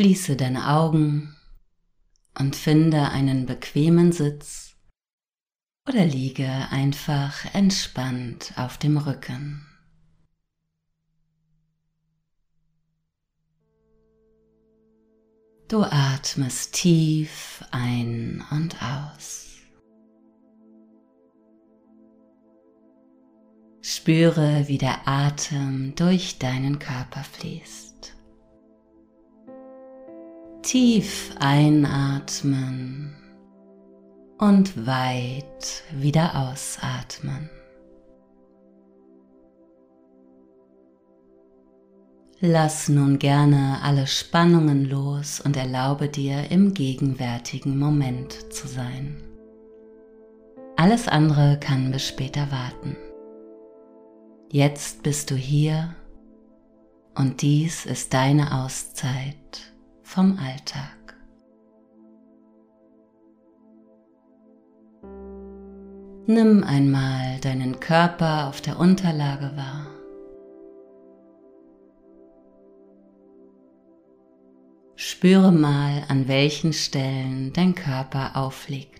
Schließe deine Augen und finde einen bequemen Sitz oder liege einfach entspannt auf dem Rücken. Du atmest tief ein und aus. Spüre, wie der Atem durch deinen Körper fließt. Tief einatmen und weit wieder ausatmen. Lass nun gerne alle Spannungen los und erlaube dir im gegenwärtigen Moment zu sein. Alles andere kann bis später warten. Jetzt bist du hier und dies ist deine Auszeit vom Alltag. Nimm einmal deinen Körper auf der Unterlage wahr. Spüre mal, an welchen Stellen dein Körper aufliegt.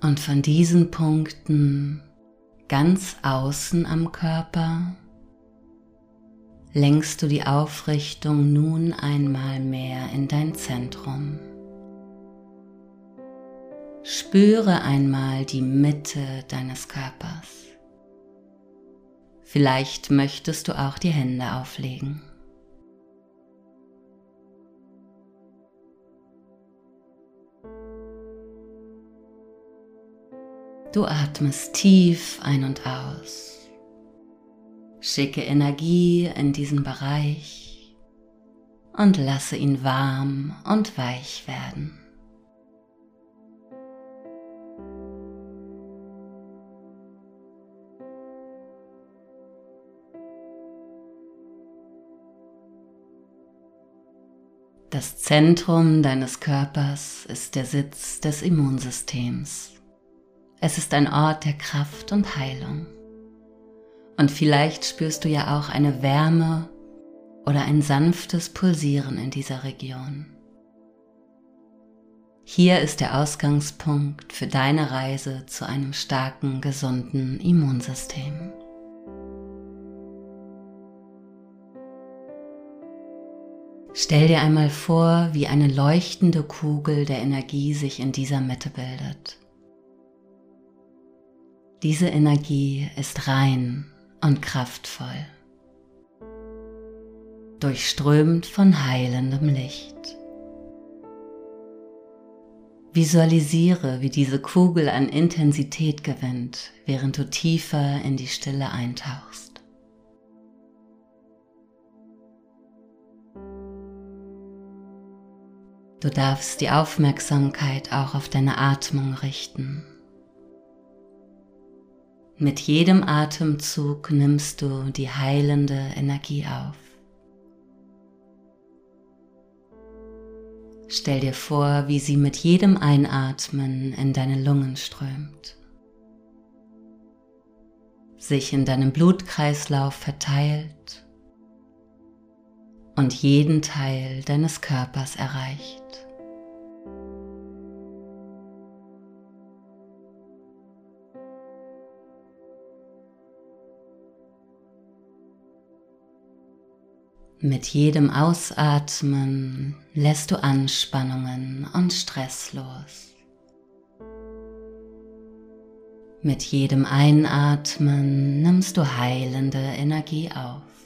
Und von diesen Punkten ganz außen am Körper lenkst du die Aufrichtung nun einmal mehr in dein Zentrum. Spüre einmal die Mitte deines Körpers. Vielleicht möchtest du auch die Hände auflegen. Du atmest tief ein und aus. Schicke Energie in diesen Bereich und lasse ihn warm und weich werden. Das Zentrum deines Körpers ist der Sitz des Immunsystems. Es ist ein Ort der Kraft und Heilung. Und vielleicht spürst du ja auch eine Wärme oder ein sanftes Pulsieren in dieser Region. Hier ist der Ausgangspunkt für deine Reise zu einem starken, gesunden Immunsystem. Stell dir einmal vor, wie eine leuchtende Kugel der Energie sich in dieser Mitte bildet. Diese Energie ist rein und kraftvoll, durchströmt von heilendem Licht. Visualisiere, wie diese Kugel an Intensität gewinnt, während du tiefer in die Stille eintauchst. Du darfst die Aufmerksamkeit auch auf deine Atmung richten. Mit jedem Atemzug nimmst du die heilende Energie auf. Stell dir vor, wie sie mit jedem Einatmen in deine Lungen strömt, sich in deinem Blutkreislauf verteilt und jeden Teil deines Körpers erreicht. Mit jedem Ausatmen lässt du Anspannungen und Stress los. Mit jedem Einatmen nimmst du heilende Energie auf.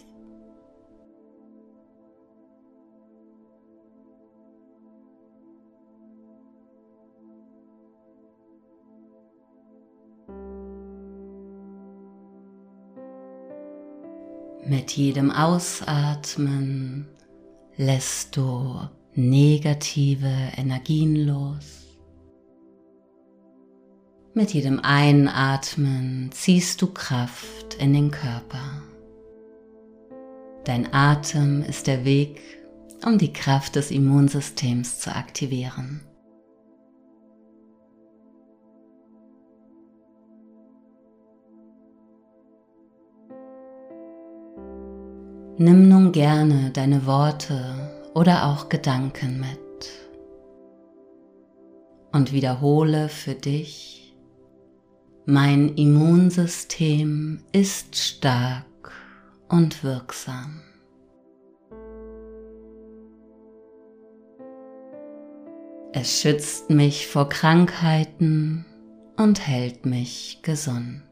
Mit jedem Ausatmen lässt du negative Energien los. Mit jedem Einatmen ziehst du Kraft in den Körper. Dein Atem ist der Weg, um die Kraft des Immunsystems zu aktivieren. Nimm nun gerne deine Worte oder auch Gedanken mit und wiederhole für dich, mein Immunsystem ist stark und wirksam. Es schützt mich vor Krankheiten und hält mich gesund.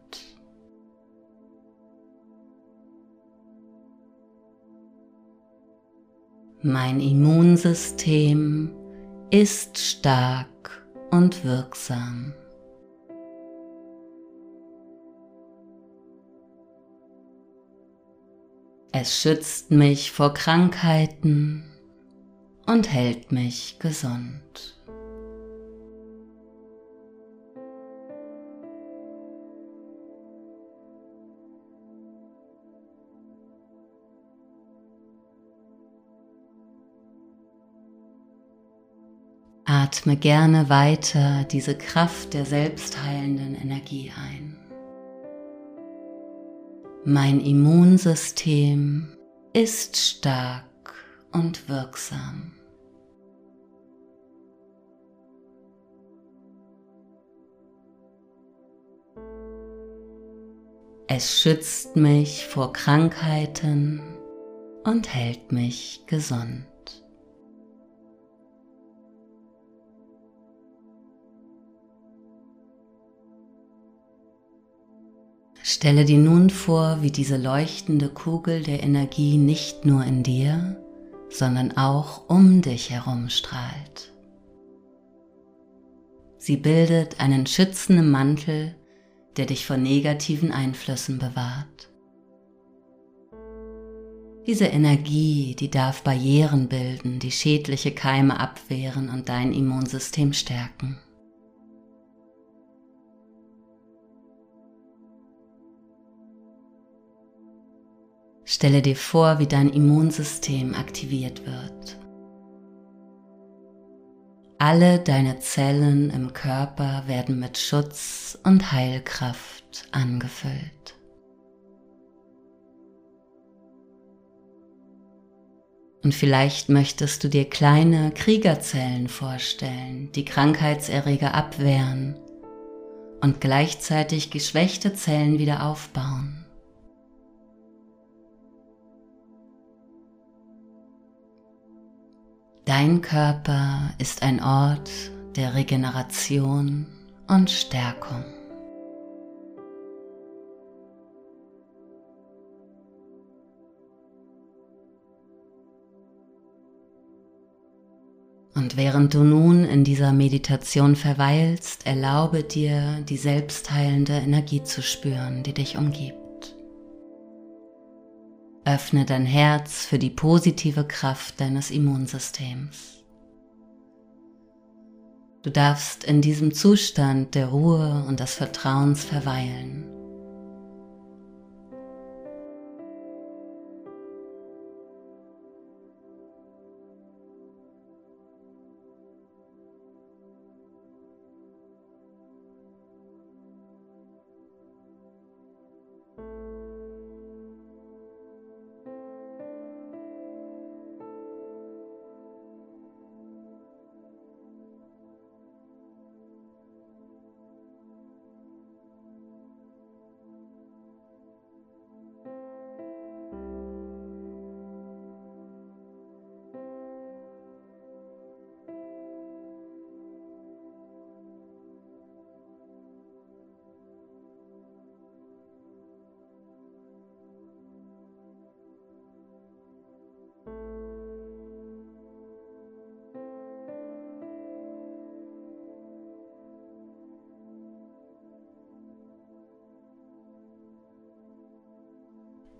Mein Immunsystem ist stark und wirksam. Es schützt mich vor Krankheiten und hält mich gesund. Atme gerne weiter diese Kraft der selbstheilenden Energie ein. Mein Immunsystem ist stark und wirksam. Es schützt mich vor Krankheiten und hält mich gesund. Stelle dir nun vor, wie diese leuchtende Kugel der Energie nicht nur in dir, sondern auch um dich herum strahlt. Sie bildet einen schützenden Mantel, der dich vor negativen Einflüssen bewahrt. Diese Energie, die darf Barrieren bilden, die schädliche Keime abwehren und dein Immunsystem stärken. Stelle dir vor, wie dein Immunsystem aktiviert wird. Alle deine Zellen im Körper werden mit Schutz und Heilkraft angefüllt. Und vielleicht möchtest du dir kleine Kriegerzellen vorstellen, die Krankheitserreger abwehren und gleichzeitig geschwächte Zellen wieder aufbauen. Dein Körper ist ein Ort der Regeneration und Stärkung. Und während du nun in dieser Meditation verweilst, erlaube dir, die selbstheilende Energie zu spüren, die dich umgibt. Öffne dein Herz für die positive Kraft deines Immunsystems. Du darfst in diesem Zustand der Ruhe und des Vertrauens verweilen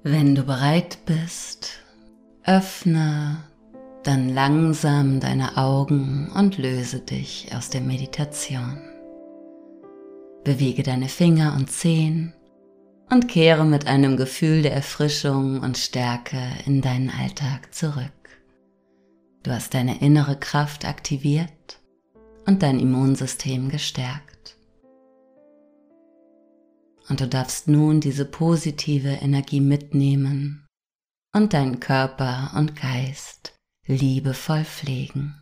Wenn du bereit bist, öffne dann langsam deine Augen und löse dich aus der Meditation. Bewege deine Finger und Zehen und kehre mit einem Gefühl der Erfrischung und Stärke in deinen Alltag zurück. Du hast deine innere Kraft aktiviert und dein Immunsystem gestärkt. Und du darfst nun diese positive Energie mitnehmen und deinen Körper und Geist liebevoll pflegen.